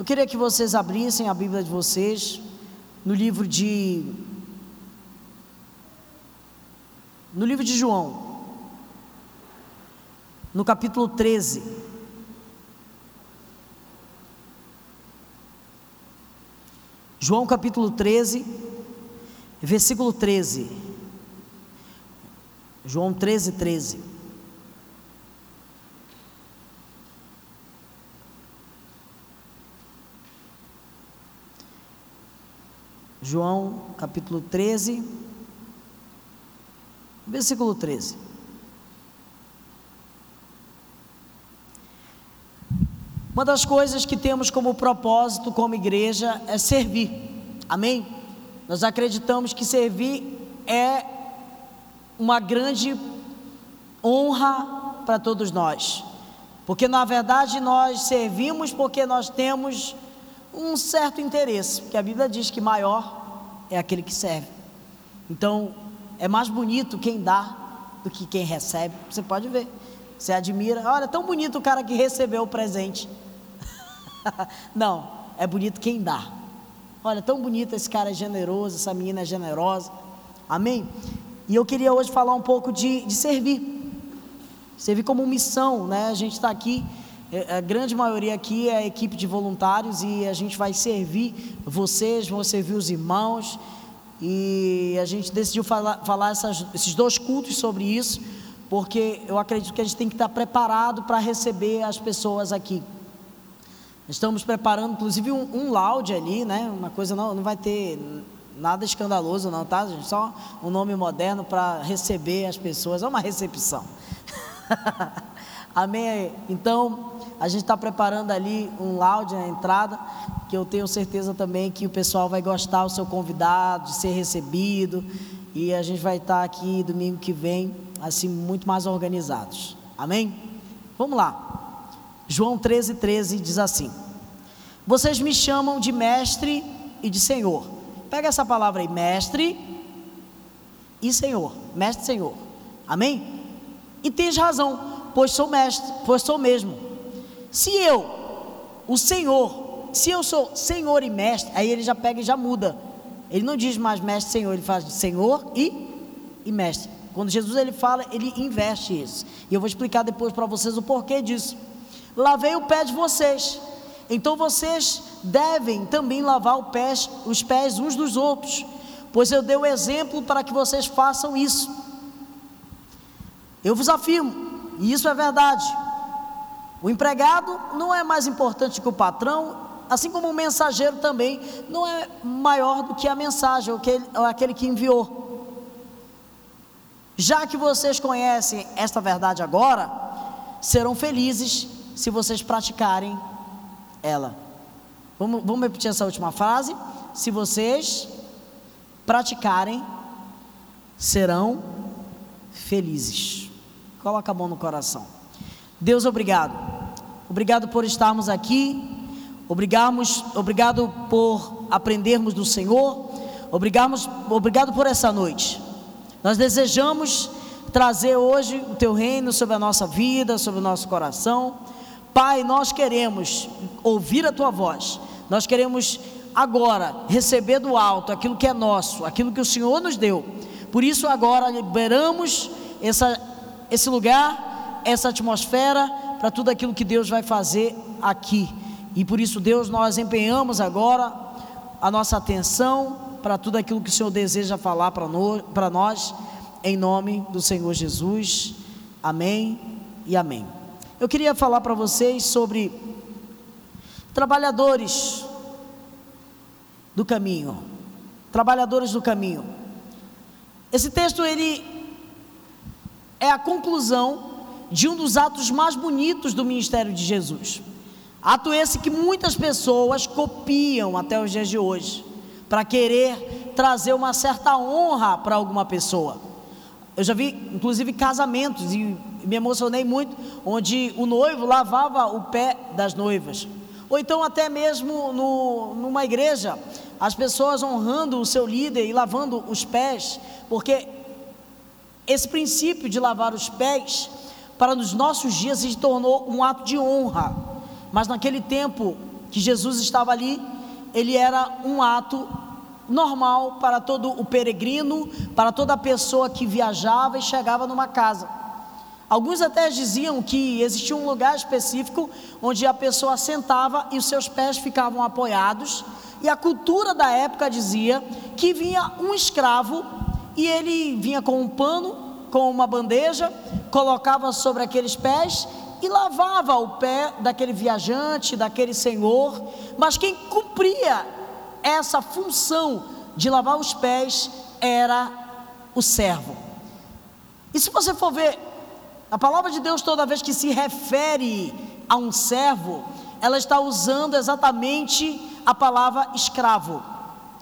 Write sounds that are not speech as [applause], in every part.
Eu queria que vocês abrissem a Bíblia de vocês no livro de no livro de João, no capítulo 13. João capítulo 13, versículo 13. João 13, 13. João capítulo 13, versículo 13. Uma das coisas que temos como propósito como igreja é servir, amém? Nós acreditamos que servir é uma grande honra para todos nós, porque na verdade nós servimos porque nós temos um certo interesse, porque a Bíblia diz que maior é aquele que serve. Então, é mais bonito quem dá do que quem recebe. Você pode ver. Você admira, olha, tão bonito o cara que recebeu o presente. [laughs] Não, é bonito quem dá. Olha, tão bonito esse cara é generoso, essa menina é generosa. Amém? E eu queria hoje falar um pouco de, de servir. Servir como missão, né? A gente está aqui a grande maioria aqui é a equipe de voluntários e a gente vai servir vocês, vão servir os irmãos. E a gente decidiu falar, falar essas, esses dois cultos sobre isso, porque eu acredito que a gente tem que estar preparado para receber as pessoas aqui. Estamos preparando, inclusive, um, um loud ali, né? Uma coisa não, não vai ter nada escandaloso, não, tá, gente? Só um nome moderno para receber as pessoas, é uma recepção. [laughs] Amém? Então, a gente está preparando ali um lounge na entrada, que eu tenho certeza também que o pessoal vai gostar, o seu convidado, de ser recebido. E a gente vai estar tá aqui domingo que vem, assim, muito mais organizados. Amém? Vamos lá. João 13, 13 diz assim: Vocês me chamam de mestre e de senhor. Pega essa palavra aí, mestre e senhor. Mestre e senhor. Amém? E tens razão, pois sou mestre, pois sou mesmo se eu, o Senhor, se eu sou Senhor e mestre, aí ele já pega e já muda. Ele não diz mais mestre, Senhor, ele faz Senhor e, e mestre. Quando Jesus ele fala, ele investe isso. E eu vou explicar depois para vocês o porquê disso. Lavei o pé de vocês. Então vocês devem também lavar pés, os pés uns dos outros, pois eu dei o exemplo para que vocês façam isso. Eu vos afirmo, e isso é verdade o empregado não é mais importante que o patrão, assim como o mensageiro também não é maior do que a mensagem, ou, que, aquele que enviou. Já que vocês conhecem esta verdade agora, serão felizes se vocês praticarem ela. Vamos, vamos repetir essa última frase? Se vocês praticarem, serão felizes. Coloca a mão no coração. Deus, obrigado. Obrigado por estarmos aqui. Obrigamos, obrigado por aprendermos do Senhor. Obrigamos, obrigado por essa noite. Nós desejamos trazer hoje o teu reino sobre a nossa vida, sobre o nosso coração. Pai, nós queremos ouvir a tua voz. Nós queremos agora receber do alto aquilo que é nosso, aquilo que o Senhor nos deu. Por isso agora liberamos essa, esse lugar essa atmosfera para tudo aquilo que Deus vai fazer aqui. E por isso, Deus, nós empenhamos agora a nossa atenção para tudo aquilo que o Senhor deseja falar para nós, em nome do Senhor Jesus. Amém e amém. Eu queria falar para vocês sobre trabalhadores do caminho. Trabalhadores do caminho. Esse texto ele é a conclusão de um dos atos mais bonitos do ministério de Jesus. Ato esse que muitas pessoas copiam até os dias de hoje, para querer trazer uma certa honra para alguma pessoa. Eu já vi, inclusive, casamentos, e me emocionei muito, onde o noivo lavava o pé das noivas. Ou então, até mesmo no, numa igreja, as pessoas honrando o seu líder e lavando os pés, porque esse princípio de lavar os pés para nos nossos dias se tornou um ato de honra. Mas naquele tempo que Jesus estava ali, ele era um ato normal para todo o peregrino, para toda pessoa que viajava e chegava numa casa. Alguns até diziam que existia um lugar específico onde a pessoa sentava e os seus pés ficavam apoiados, e a cultura da época dizia que vinha um escravo e ele vinha com um pano, com uma bandeja, colocava sobre aqueles pés e lavava o pé daquele viajante, daquele senhor, mas quem cumpria essa função de lavar os pés era o servo. E se você for ver, a palavra de Deus, toda vez que se refere a um servo, ela está usando exatamente a palavra escravo.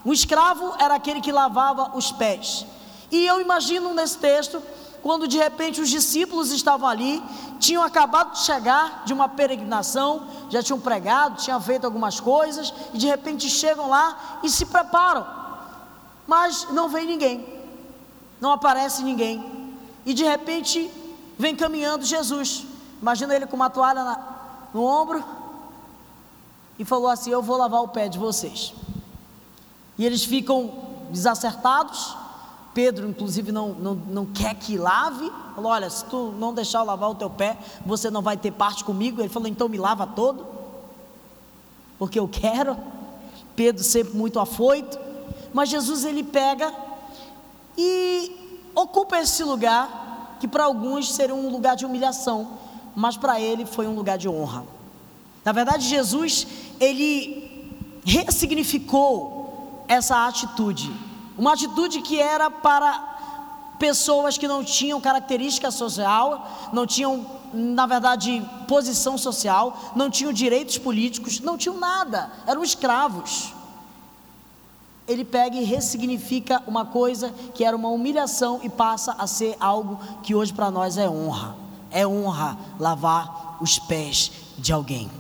Um escravo era aquele que lavava os pés. E eu imagino nesse texto, quando de repente os discípulos estavam ali, tinham acabado de chegar de uma peregrinação, já tinham pregado, tinham feito algumas coisas, e de repente chegam lá e se preparam, mas não vem ninguém, não aparece ninguém, e de repente vem caminhando Jesus. Imagina ele com uma toalha na, no ombro e falou assim: Eu vou lavar o pé de vocês. E eles ficam desacertados, Pedro, inclusive, não, não, não quer que lave. Falou: Olha, se tu não deixar eu lavar o teu pé, você não vai ter parte comigo. Ele falou: Então me lava todo, porque eu quero. Pedro, sempre muito afoito. Mas Jesus, ele pega e ocupa esse lugar, que para alguns seria um lugar de humilhação, mas para ele foi um lugar de honra. Na verdade, Jesus, ele ressignificou essa atitude uma atitude que era para pessoas que não tinham característica social, não tinham, na verdade, posição social, não tinham direitos políticos, não tinham nada, eram escravos. Ele pega e ressignifica uma coisa que era uma humilhação e passa a ser algo que hoje para nós é honra. É honra lavar os pés de alguém.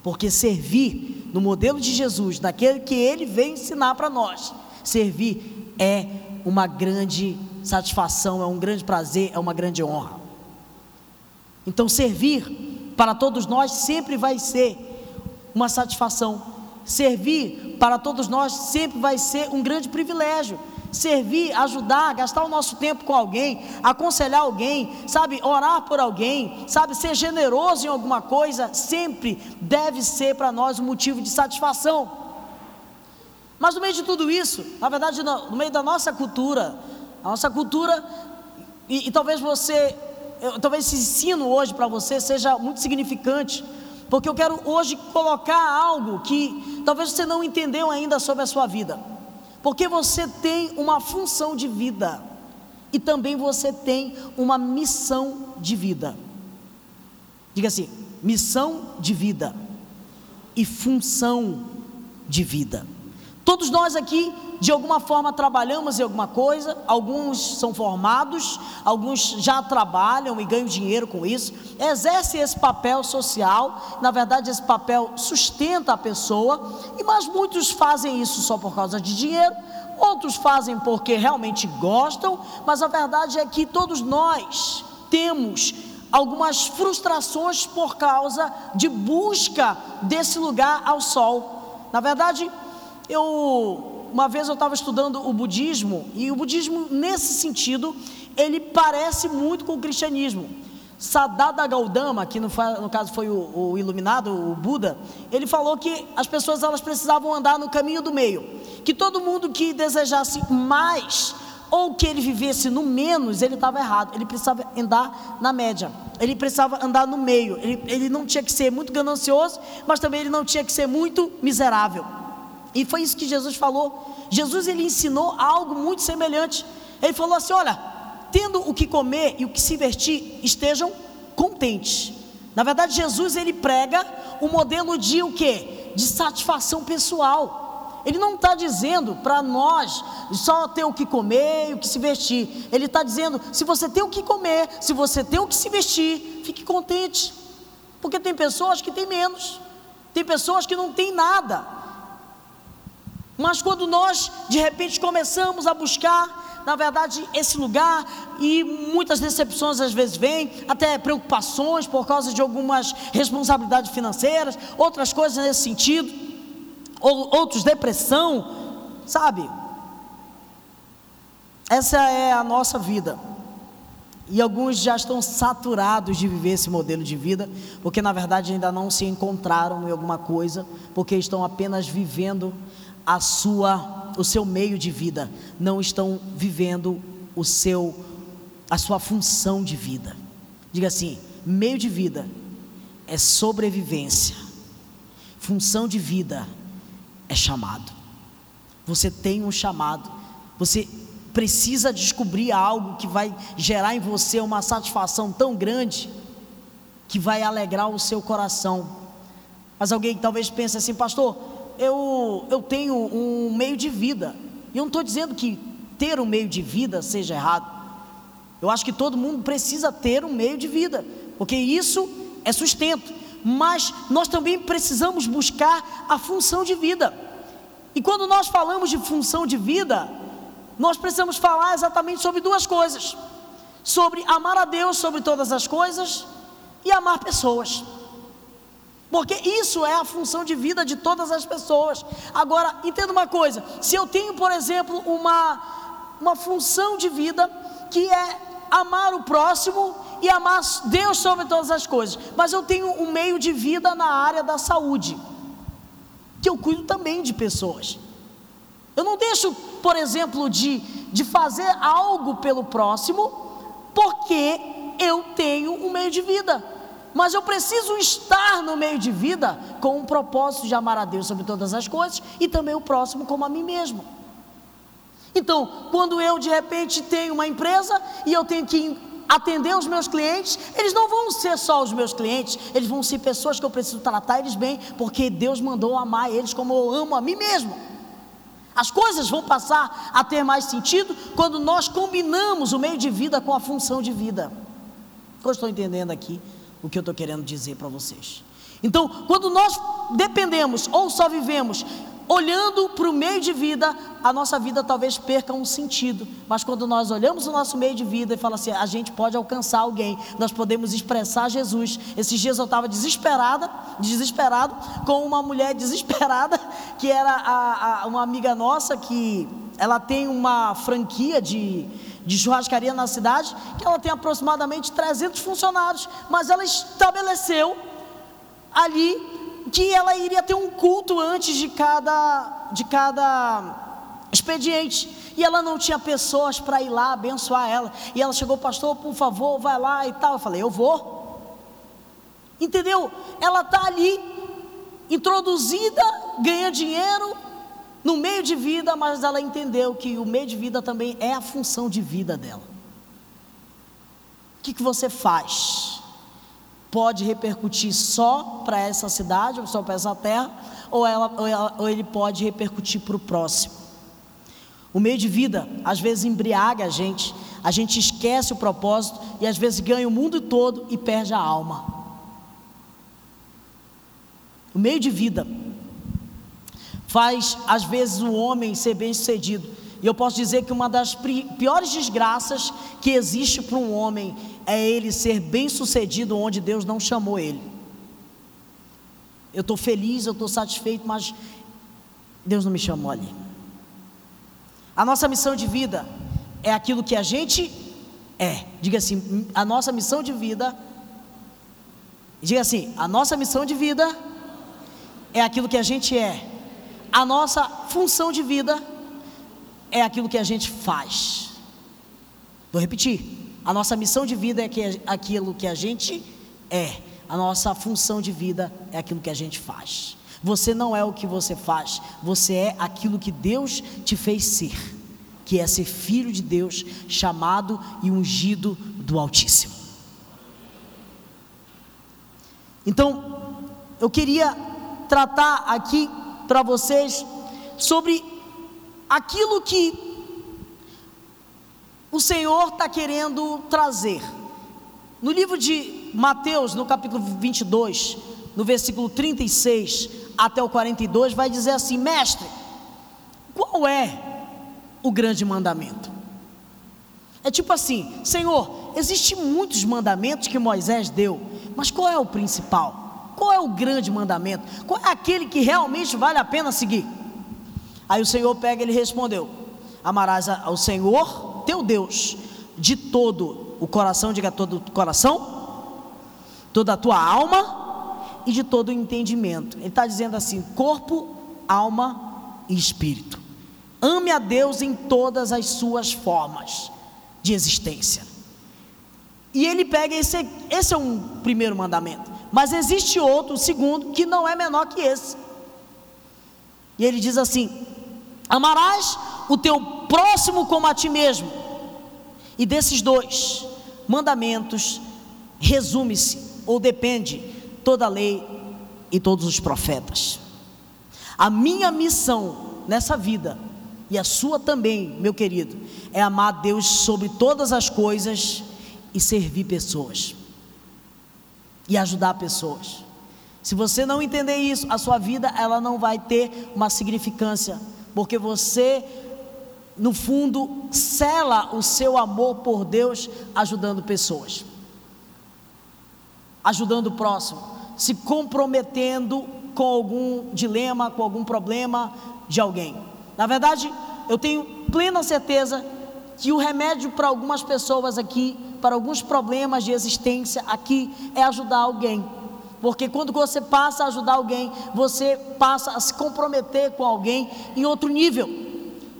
Porque servir no modelo de Jesus, naquele que ele vem ensinar para nós, servir é uma grande satisfação, é um grande prazer, é uma grande honra. Então, servir para todos nós sempre vai ser uma satisfação. Servir para todos nós sempre vai ser um grande privilégio. Servir, ajudar, gastar o nosso tempo com alguém, aconselhar alguém, sabe, orar por alguém, sabe, ser generoso em alguma coisa, sempre deve ser para nós um motivo de satisfação. Mas no meio de tudo isso, na verdade, no, meio da nossa cultura, a nossa cultura, e, e talvez você, eu, talvez esse ensino hoje para você seja muito significante, porque eu quero hoje colocar algo que talvez você não entendeu ainda sobre a sua vida, porque você tem uma função de vida e também você tem uma missão de vida. Diga assim: missão de vida e função de vida. Todos nós aqui, de alguma forma, trabalhamos em alguma coisa, alguns são formados, alguns já trabalham e ganham dinheiro com isso, exercem esse papel social, na verdade, esse papel sustenta a pessoa, mas muitos fazem isso só por causa de dinheiro, outros fazem porque realmente gostam, mas a verdade é que todos nós temos algumas frustrações por causa de busca desse lugar ao sol. Na verdade, eu uma vez eu estava estudando o budismo e o budismo nesse sentido ele parece muito com o cristianismo. Sadada Gaudama, que no, no caso foi o, o, iluminado, o Buda, ele falou que as pessoas elas precisavam andar no caminho do meio, que todo mundo que desejasse mais ou que ele vivesse no menos, ele estava errado. Ele precisava andar na média. Ele precisava andar no meio. Ele, ele não tinha que ser muito ganancioso, mas também ele não tinha que ser muito miserável. E foi isso que Jesus falou. Jesus ele ensinou algo muito semelhante. Ele falou assim: olha, tendo o que comer e o que se vestir, estejam contentes. Na verdade, Jesus ele prega um modelo de o que? De satisfação pessoal. Ele não está dizendo para nós só ter o que comer e o que se vestir. Ele está dizendo: se você tem o que comer, se você tem o que se vestir, fique contente. Porque tem pessoas que têm menos, tem pessoas que não têm nada. Mas quando nós de repente começamos a buscar na verdade, esse lugar e muitas decepções às vezes vêm, até preocupações por causa de algumas responsabilidades financeiras, outras coisas nesse sentido, ou outros depressão, sabe? Essa é a nossa vida. E alguns já estão saturados de viver esse modelo de vida, porque na verdade ainda não se encontraram em alguma coisa, porque estão apenas vivendo a sua o seu meio de vida, não estão vivendo o seu a sua função de vida. Diga assim: meio de vida é sobrevivência. Função de vida é chamado. Você tem um chamado. Você precisa descobrir algo que vai gerar em você uma satisfação tão grande que vai alegrar o seu coração. Mas alguém talvez pense assim, pastor, eu, eu tenho um meio de vida. E eu não estou dizendo que ter um meio de vida seja errado. Eu acho que todo mundo precisa ter um meio de vida, porque isso é sustento. Mas nós também precisamos buscar a função de vida. E quando nós falamos de função de vida, nós precisamos falar exatamente sobre duas coisas: sobre amar a Deus sobre todas as coisas e amar pessoas. Porque isso é a função de vida de todas as pessoas. Agora, entenda uma coisa: se eu tenho, por exemplo, uma, uma função de vida que é amar o próximo e amar Deus sobre todas as coisas, mas eu tenho um meio de vida na área da saúde, que eu cuido também de pessoas. Eu não deixo, por exemplo, de, de fazer algo pelo próximo, porque eu tenho um meio de vida. Mas eu preciso estar no meio de vida com um propósito de amar a Deus sobre todas as coisas e também o próximo como a mim mesmo. Então, quando eu de repente tenho uma empresa e eu tenho que atender os meus clientes, eles não vão ser só os meus clientes, eles vão ser pessoas que eu preciso tratar eles bem, porque Deus mandou amar eles como eu amo a mim mesmo. As coisas vão passar a ter mais sentido quando nós combinamos o meio de vida com a função de vida. Eu estou entendendo aqui o que eu estou querendo dizer para vocês. Então, quando nós dependemos ou só vivemos olhando para o meio de vida, a nossa vida talvez perca um sentido. Mas quando nós olhamos o nosso meio de vida e fala assim, a gente pode alcançar alguém, nós podemos expressar Jesus. Esses dias eu estava desesperada, desesperado, com uma mulher [laughs] desesperada, que era a, a, uma amiga nossa que ela tem uma franquia de de churrascaria na cidade, que ela tem aproximadamente 300 funcionários, mas ela estabeleceu ali que ela iria ter um culto antes de cada, de cada expediente. E ela não tinha pessoas para ir lá abençoar ela. E ela chegou, pastor, por favor, vai lá e tal. Eu falei, eu vou. Entendeu? Ela está ali, introduzida, ganha dinheiro, no meio de vida, mas ela entendeu que o meio de vida também é a função de vida dela. O que, que você faz? pode repercutir só para essa cidade, ou só para essa terra, ou, ela, ou, ela, ou ele pode repercutir para o próximo. O meio de vida, às vezes, embriaga a gente, a gente esquece o propósito e às vezes ganha o mundo todo e perde a alma. O meio de vida faz, às vezes, o homem ser bem sucedido. E eu posso dizer que uma das piores desgraças que existe para um homem é ele ser bem sucedido onde Deus não chamou ele. Eu estou feliz, eu estou satisfeito, mas Deus não me chamou ali. A nossa missão de vida é aquilo que a gente é. Diga assim, a nossa missão de vida. Diga assim, a nossa missão de vida é aquilo que a gente é. A nossa função de vida é aquilo que a gente faz. Vou repetir. A nossa missão de vida é que, aquilo que a gente é. A nossa função de vida é aquilo que a gente faz. Você não é o que você faz, você é aquilo que Deus te fez ser, que é ser filho de Deus, chamado e ungido do Altíssimo. Então, eu queria tratar aqui para vocês sobre aquilo que o Senhor está querendo trazer. No livro de Mateus, no capítulo 22, no versículo 36 até o 42, vai dizer assim: Mestre, qual é o grande mandamento? É tipo assim: Senhor, existem muitos mandamentos que Moisés deu, mas qual é o principal? Qual é o grande mandamento? Qual é aquele que realmente vale a pena seguir? Aí o Senhor pega e ele respondeu: Amarás ao Senhor teu Deus de todo o coração, diga todo o coração, toda a tua alma e de todo o entendimento. Ele está dizendo assim: corpo, alma e espírito. Ame a Deus em todas as suas formas de existência. E ele pega esse, esse é um primeiro mandamento, mas existe outro, segundo, que não é menor que esse. E ele diz assim: Amarás o teu próximo como a ti mesmo. E desses dois mandamentos resume-se ou depende toda a lei e todos os profetas. A minha missão nessa vida e a sua também, meu querido, é amar Deus sobre todas as coisas e servir pessoas e ajudar pessoas. Se você não entender isso, a sua vida ela não vai ter uma significância, porque você no fundo cela o seu amor por Deus ajudando pessoas. Ajudando o próximo, se comprometendo com algum dilema, com algum problema de alguém. Na verdade, eu tenho plena certeza que o remédio para algumas pessoas aqui, para alguns problemas de existência aqui, é ajudar alguém. Porque quando você passa a ajudar alguém, você passa a se comprometer com alguém em outro nível.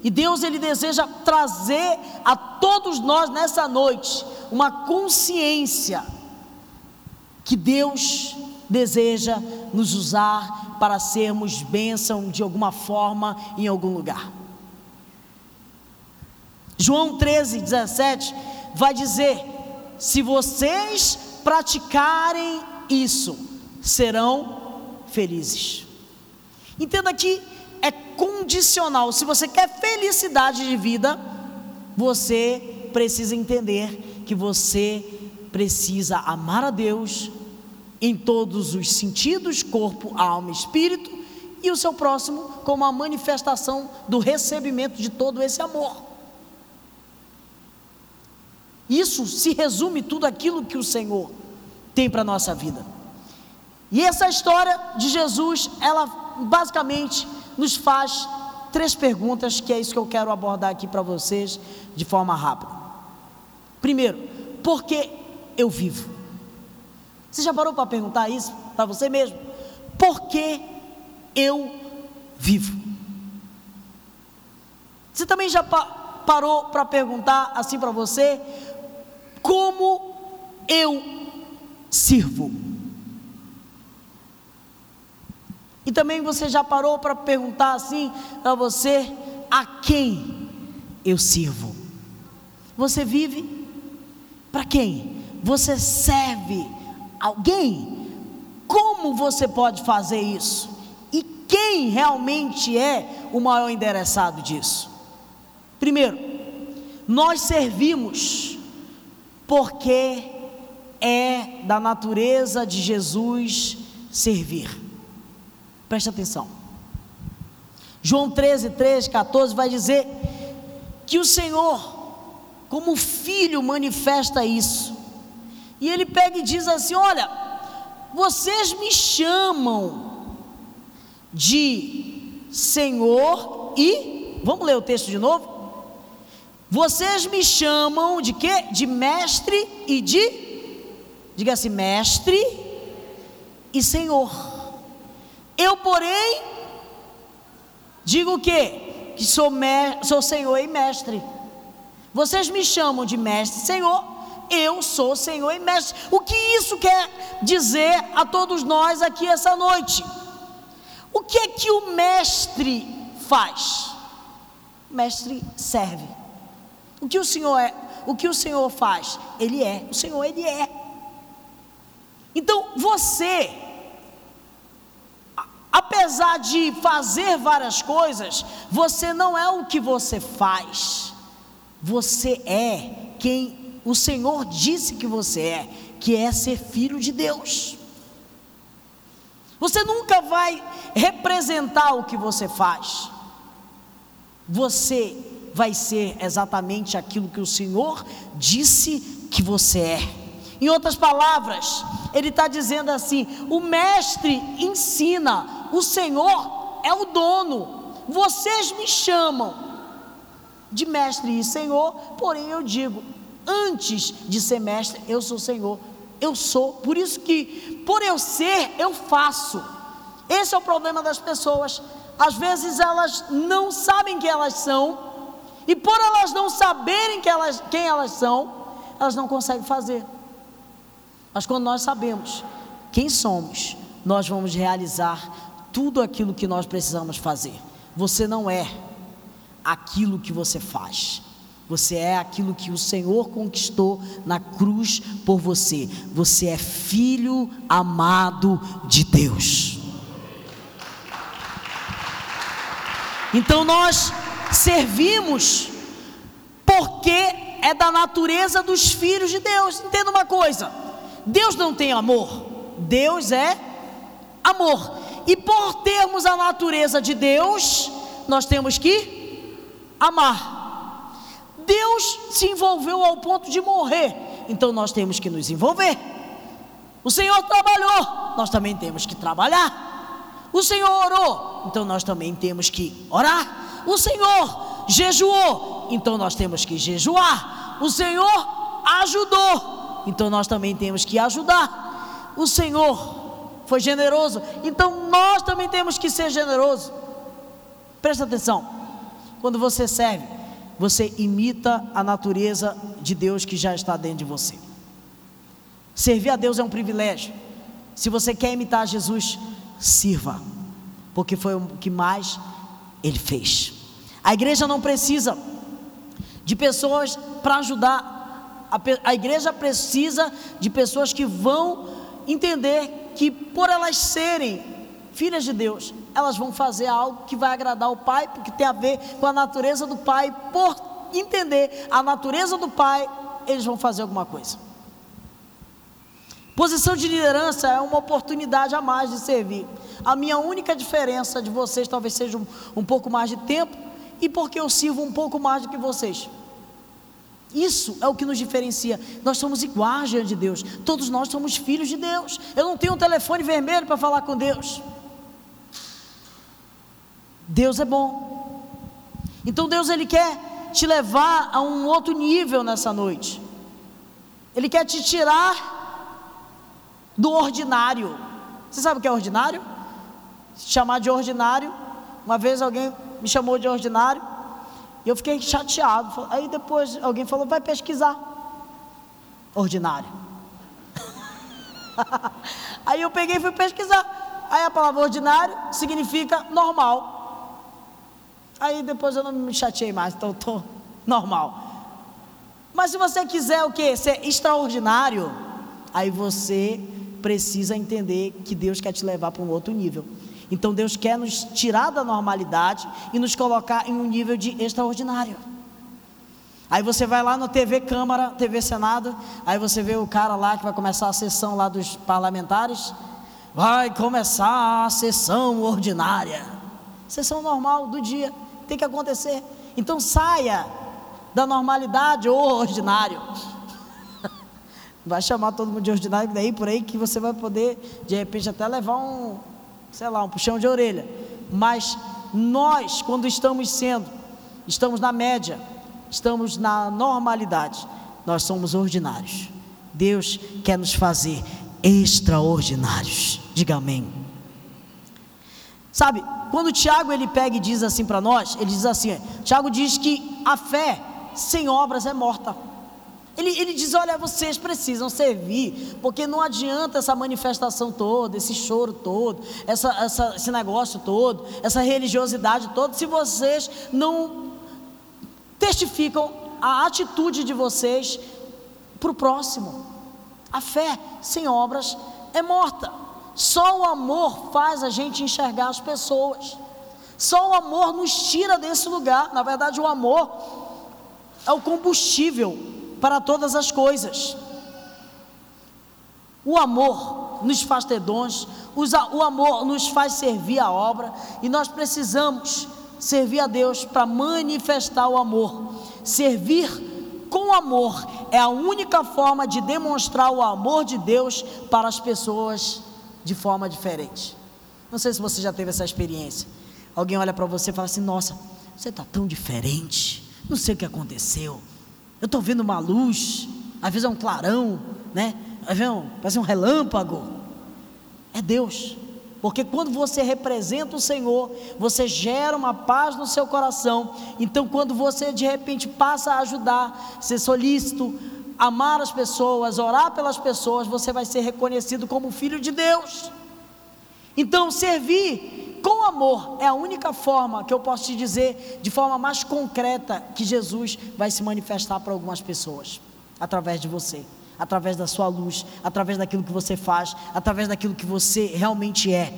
E Deus ele deseja trazer a todos nós nessa noite uma consciência que Deus deseja nos usar para sermos bênção de alguma forma em algum lugar. João 13, 17 vai dizer: se vocês praticarem isso, serão felizes. Entenda que é condicional. Se você quer felicidade de vida, você precisa entender que você precisa amar a Deus em todos os sentidos corpo, alma espírito e o seu próximo como a manifestação do recebimento de todo esse amor. Isso se resume tudo aquilo que o Senhor tem para a nossa vida. E essa história de Jesus, ela basicamente nos faz três perguntas, que é isso que eu quero abordar aqui para vocês de forma rápida. Primeiro, por que eu vivo? Você já parou para perguntar isso para você mesmo? Por que eu vivo? Você também já pa parou para perguntar assim para você? Como eu sirvo? E também você já parou para perguntar assim para você: a quem eu sirvo? Você vive para quem? Você serve alguém, como você pode fazer isso? E quem realmente é o maior endereçado disso? Primeiro, nós servimos porque é da natureza de Jesus servir. Preste atenção. João 13, 13, 14 vai dizer que o Senhor, como filho, manifesta isso. E ele pega e diz assim: Olha, vocês me chamam de Senhor e. Vamos ler o texto de novo? Vocês me chamam de quê? De mestre e de. Diga assim: mestre e Senhor. Eu, porém, digo o quê? Que sou, sou Senhor e mestre. Vocês me chamam de mestre e Senhor, eu sou Senhor e Mestre. O que isso quer dizer a todos nós aqui essa noite? O que é que o Mestre faz? O mestre serve. O que o Senhor é? O que o Senhor faz? Ele é. O Senhor ele é. Então você, apesar de fazer várias coisas, você não é o que você faz. Você é quem o Senhor disse que você é, que é ser filho de Deus. Você nunca vai representar o que você faz. Você vai ser exatamente aquilo que o Senhor disse que você é. Em outras palavras, ele está dizendo assim: o mestre ensina, o Senhor é o dono. Vocês me chamam de mestre e Senhor, porém eu digo, antes de ser mestre, eu sou Senhor. Eu sou, por isso que, por eu ser, eu faço. Esse é o problema das pessoas. Às vezes elas não sabem quem elas são, e por elas não saberem que elas, quem elas são, elas não conseguem fazer. Mas quando nós sabemos quem somos, nós vamos realizar tudo aquilo que nós precisamos fazer. Você não é aquilo que você faz. Você é aquilo que o Senhor conquistou na cruz por você. Você é filho amado de Deus. Então nós servimos porque é da natureza dos filhos de Deus. Entenda uma coisa: Deus não tem amor, Deus é amor. E por termos a natureza de Deus, nós temos que amar. Deus se envolveu ao ponto de morrer, então nós temos que nos envolver. O Senhor trabalhou, nós também temos que trabalhar. O Senhor orou, então nós também temos que orar. O Senhor jejuou, então nós temos que jejuar. O Senhor ajudou, então nós também temos que ajudar. O Senhor foi generoso, então nós também temos que ser generosos. Presta atenção, quando você serve, você imita a natureza de Deus que já está dentro de você. Servir a Deus é um privilégio. Se você quer imitar Jesus, sirva, porque foi o que mais ele fez. A igreja não precisa de pessoas para ajudar, a, a igreja precisa de pessoas que vão entender que, por elas serem filhas de Deus, elas vão fazer algo que vai agradar o Pai, porque tem a ver com a natureza do Pai. Por entender a natureza do Pai, eles vão fazer alguma coisa. Posição de liderança é uma oportunidade a mais de servir. A minha única diferença de vocês talvez seja um, um pouco mais de tempo e porque eu sirvo um pouco mais do que vocês. Isso é o que nos diferencia. Nós somos iguais diante de Deus. Todos nós somos filhos de Deus. Eu não tenho um telefone vermelho para falar com Deus. Deus é bom. Então Deus ele quer te levar a um outro nível nessa noite. Ele quer te tirar do ordinário. Você sabe o que é ordinário? Chamar de ordinário. Uma vez alguém me chamou de ordinário e eu fiquei chateado. Aí depois alguém falou: vai pesquisar. Ordinário. [laughs] Aí eu peguei e fui pesquisar. Aí a palavra ordinário significa normal. Aí depois eu não me chateei mais, então estou normal. Mas se você quiser o que? Ser extraordinário, aí você precisa entender que Deus quer te levar para um outro nível. Então Deus quer nos tirar da normalidade e nos colocar em um nível de extraordinário. Aí você vai lá no TV Câmara, TV Senado, aí você vê o cara lá que vai começar a sessão lá dos parlamentares. Vai começar a sessão ordinária. Sessão normal do dia tem que acontecer. Então saia da normalidade ou ordinário. [laughs] Vai chamar todo mundo de ordinário daí por aí que você vai poder de repente até levar um, sei lá, um puxão de orelha. Mas nós, quando estamos sendo, estamos na média, estamos na normalidade, nós somos ordinários. Deus quer nos fazer extraordinários. Diga amém. Sabe, quando Tiago ele pega e diz assim para nós, ele diz assim: Tiago diz que a fé sem obras é morta. Ele, ele diz: olha, vocês precisam servir, porque não adianta essa manifestação toda, esse choro todo, essa, essa, esse negócio todo, essa religiosidade toda, se vocês não testificam a atitude de vocês para o próximo. A fé sem obras é morta. Só o amor faz a gente enxergar as pessoas. Só o amor nos tira desse lugar. Na verdade, o amor é o combustível para todas as coisas. O amor nos faz ter dons, o amor nos faz servir a obra, e nós precisamos servir a Deus para manifestar o amor. Servir com amor é a única forma de demonstrar o amor de Deus para as pessoas de forma diferente. Não sei se você já teve essa experiência. Alguém olha para você e fala assim: Nossa, você está tão diferente. Não sei o que aconteceu. Eu estou vendo uma luz. Às vezes é um clarão, né? Às vezes é um, parece um relâmpago. É Deus. Porque quando você representa o Senhor, você gera uma paz no seu coração. Então, quando você de repente passa a ajudar, ser solícito, amar as pessoas, orar pelas pessoas, você vai ser reconhecido como filho de Deus. Então, servir com amor é a única forma que eu posso te dizer, de forma mais concreta, que Jesus vai se manifestar para algumas pessoas, através de você através da sua luz, através daquilo que você faz, através daquilo que você realmente é.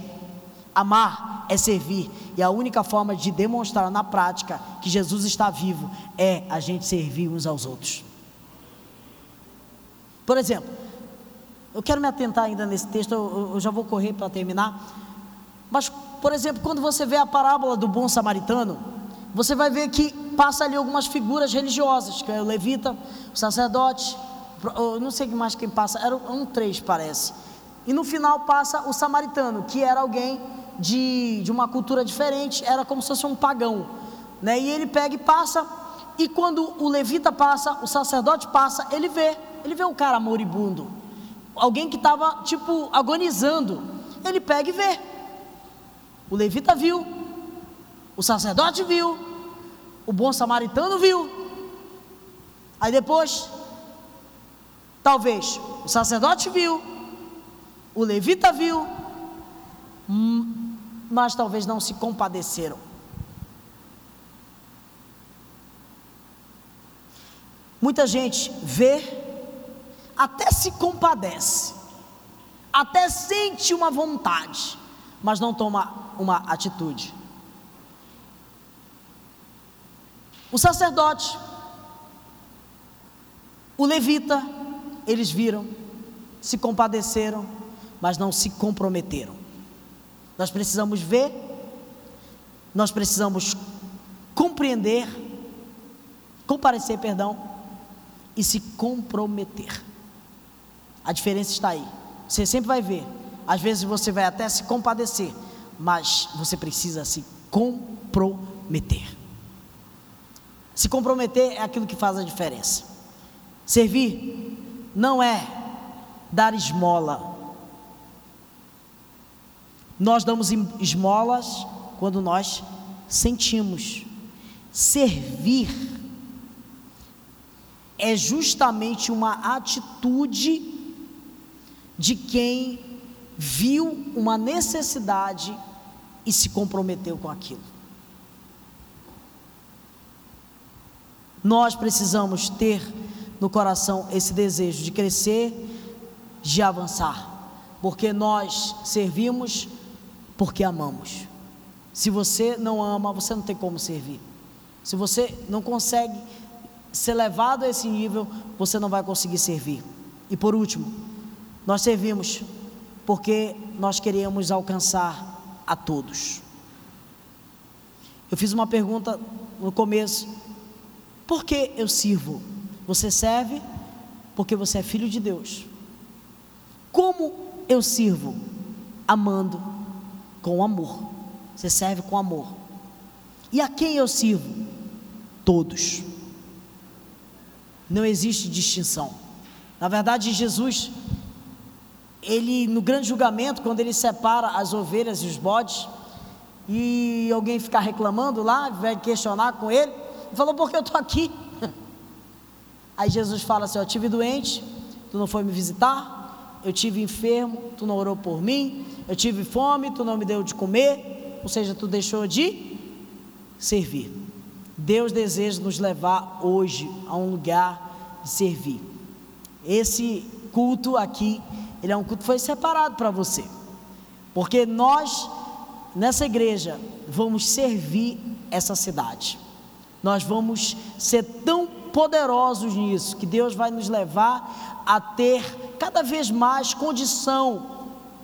Amar é servir, e a única forma de demonstrar na prática que Jesus está vivo é a gente servir uns aos outros. Por exemplo, eu quero me atentar ainda nesse texto, eu, eu já vou correr para terminar. Mas, por exemplo, quando você vê a parábola do bom samaritano, você vai ver que passa ali algumas figuras religiosas, que é o levita, o sacerdote, não sei mais quem passa, era um três parece. E no final passa o samaritano, que era alguém de, de uma cultura diferente, era como se fosse um pagão. Né? E ele pega e passa, e quando o levita passa, o sacerdote passa, ele vê, ele vê um cara moribundo, alguém que estava tipo agonizando. Ele pega e vê. O levita viu, o sacerdote viu, o bom samaritano viu. Aí depois Talvez o sacerdote viu, o levita viu, hum, mas talvez não se compadeceram. Muita gente vê, até se compadece, até sente uma vontade, mas não toma uma atitude. O sacerdote, o levita, eles viram, se compadeceram, mas não se comprometeram. Nós precisamos ver, nós precisamos compreender, comparecer, perdão, e se comprometer. A diferença está aí. Você sempre vai ver. Às vezes você vai até se compadecer, mas você precisa se comprometer. Se comprometer é aquilo que faz a diferença. Servir não é dar esmola. Nós damos esmolas quando nós sentimos. Servir é justamente uma atitude de quem viu uma necessidade e se comprometeu com aquilo. Nós precisamos ter no coração esse desejo de crescer, de avançar, porque nós servimos porque amamos. Se você não ama, você não tem como servir. Se você não consegue ser levado a esse nível, você não vai conseguir servir. E por último, nós servimos porque nós queremos alcançar a todos. Eu fiz uma pergunta no começo: por que eu sirvo? Você serve porque você é filho de Deus. Como eu sirvo? Amando com amor. Você serve com amor. E a quem eu sirvo? Todos. Não existe distinção. Na verdade, Jesus, ele no grande julgamento, quando ele separa as ovelhas e os bodes, e alguém ficar reclamando lá, vai questionar com ele, ele falou: porque eu estou aqui. [laughs] Aí Jesus fala assim: Eu tive doente, tu não foi me visitar. Eu tive enfermo, tu não orou por mim. Eu tive fome, tu não me deu de comer. Ou seja, tu deixou de servir. Deus deseja nos levar hoje a um lugar de servir. Esse culto aqui, ele é um culto que foi separado para você. Porque nós, nessa igreja, vamos servir essa cidade. Nós vamos ser tão poderosos nisso, que Deus vai nos levar a ter cada vez mais condição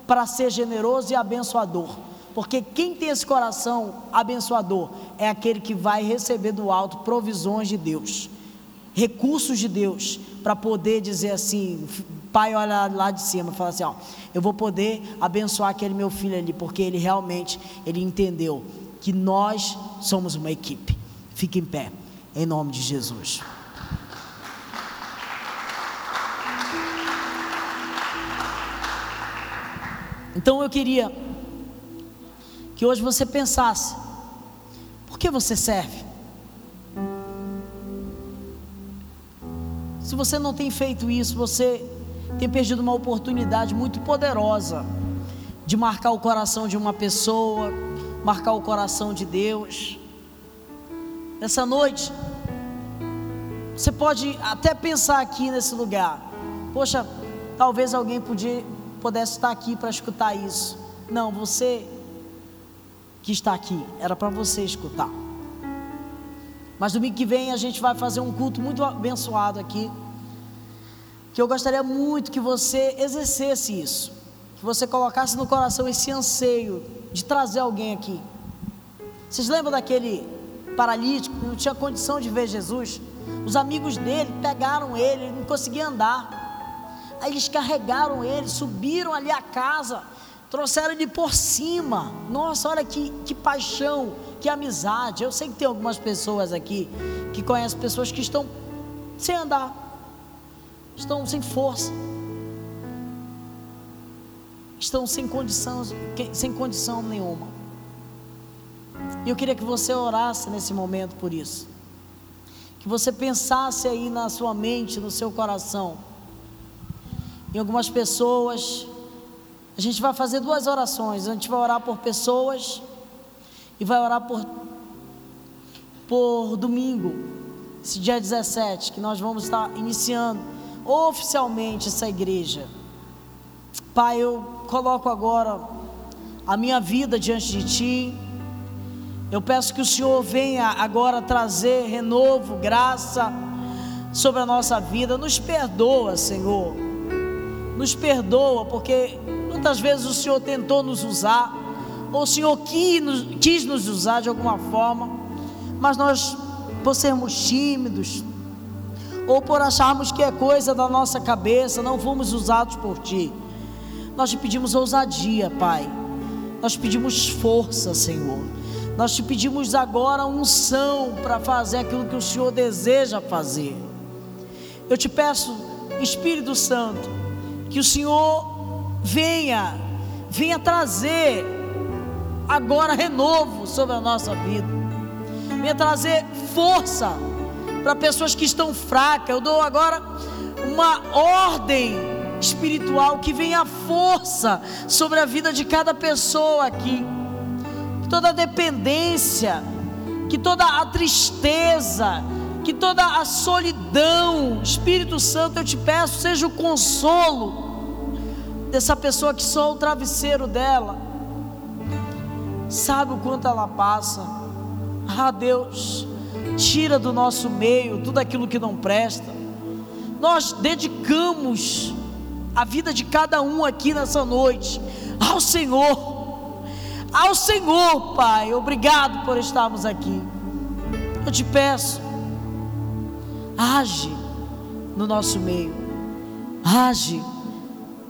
para ser generoso e abençoador. Porque quem tem esse coração abençoador é aquele que vai receber do alto provisões de Deus, recursos de Deus, para poder dizer assim: pai olha lá de cima, fala assim: ó, eu vou poder abençoar aquele meu filho ali, porque ele realmente ele entendeu que nós somos uma equipe. Fique em pé, em nome de Jesus. Então eu queria que hoje você pensasse: por que você serve? Se você não tem feito isso, você tem perdido uma oportunidade muito poderosa de marcar o coração de uma pessoa, marcar o coração de Deus. Nessa noite, você pode até pensar aqui nesse lugar: poxa, talvez alguém podia, pudesse estar aqui para escutar isso. Não, você que está aqui, era para você escutar. Mas domingo que vem a gente vai fazer um culto muito abençoado aqui que eu gostaria muito que você exercesse isso, que você colocasse no coração esse anseio de trazer alguém aqui. Vocês lembram daquele paralítico que não tinha condição de ver Jesus? Os amigos dele pegaram ele, ele não conseguia andar. Aí eles carregaram ele, subiram ali a casa, trouxeram ele por cima. Nossa, olha que, que paixão, que amizade. Eu sei que tem algumas pessoas aqui que conhecem pessoas que estão sem andar estão sem força, estão sem condição, sem condição nenhuma. E eu queria que você orasse nesse momento por isso. Que você pensasse aí na sua mente, no seu coração. Em algumas pessoas, a gente vai fazer duas orações. A gente vai orar por pessoas e vai orar por por domingo, esse dia 17, que nós vamos estar iniciando oficialmente essa igreja. Pai, eu coloco agora a minha vida diante de Ti. Eu peço que o Senhor venha agora trazer renovo, graça sobre a nossa vida. Nos perdoa, Senhor. Nos perdoa, porque muitas vezes o Senhor tentou nos usar, ou o Senhor quis nos, usar de alguma forma, mas nós, por sermos tímidos, ou por acharmos que é coisa da nossa cabeça, não fomos usados por Ti. Nós te pedimos ousadia, Pai. Nós pedimos força, Senhor. Nós te pedimos agora unção para fazer aquilo que o Senhor deseja fazer. Eu te peço, Espírito Santo, que o Senhor venha, venha trazer agora renovo sobre a nossa vida, venha trazer força para pessoas que estão fracas. Eu dou agora uma ordem espiritual que venha força sobre a vida de cada pessoa aqui. Que toda dependência, que toda a tristeza, que toda a solidão, Espírito Santo, eu te peço, seja o consolo dessa pessoa que só o travesseiro dela sabe o quanto ela passa. Ah, Deus, tira do nosso meio tudo aquilo que não presta. Nós dedicamos a vida de cada um aqui nessa noite ao Senhor, ao Senhor, Pai. Obrigado por estarmos aqui. Eu te peço, age no nosso meio, age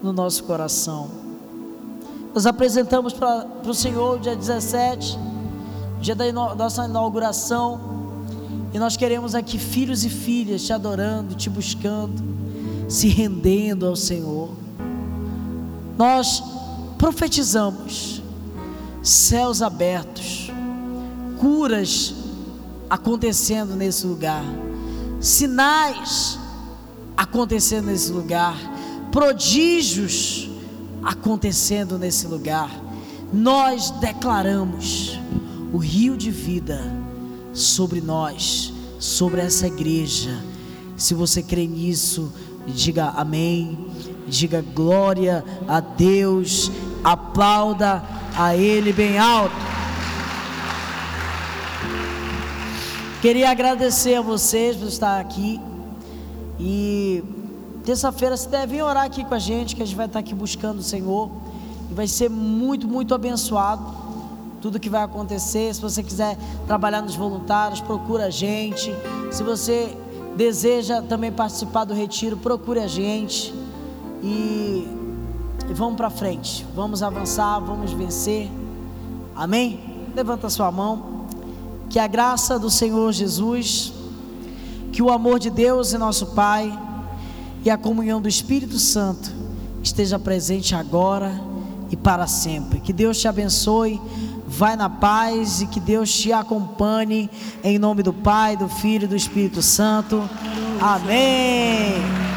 no nosso coração. Nós apresentamos para o Senhor dia 17, dia da nossa inauguração e nós queremos aqui filhos e filhas te adorando, te buscando, se rendendo ao Senhor. Nós profetizamos céus abertos, curas acontecendo nesse lugar, sinais acontecendo nesse lugar, prodígios acontecendo nesse lugar. Nós declaramos o rio de vida sobre nós, sobre essa igreja. Se você crê nisso, diga amém, diga glória a Deus, aplauda a Ele bem alto. Queria agradecer a vocês por estar aqui e terça-feira você deve orar aqui com a gente, que a gente vai estar aqui buscando o Senhor e vai ser muito, muito abençoado. Tudo que vai acontecer. Se você quiser trabalhar nos voluntários, procura a gente. Se você deseja também participar do retiro, procure a gente. E, e vamos para frente. Vamos avançar, vamos vencer. Amém? Levanta sua mão. Que a graça do Senhor Jesus, que o amor de Deus e nosso Pai e a comunhão do Espírito Santo esteja presente agora e para sempre. Que Deus te abençoe. Vai na paz e que Deus te acompanhe em nome do Pai, do Filho e do Espírito Santo. Amém.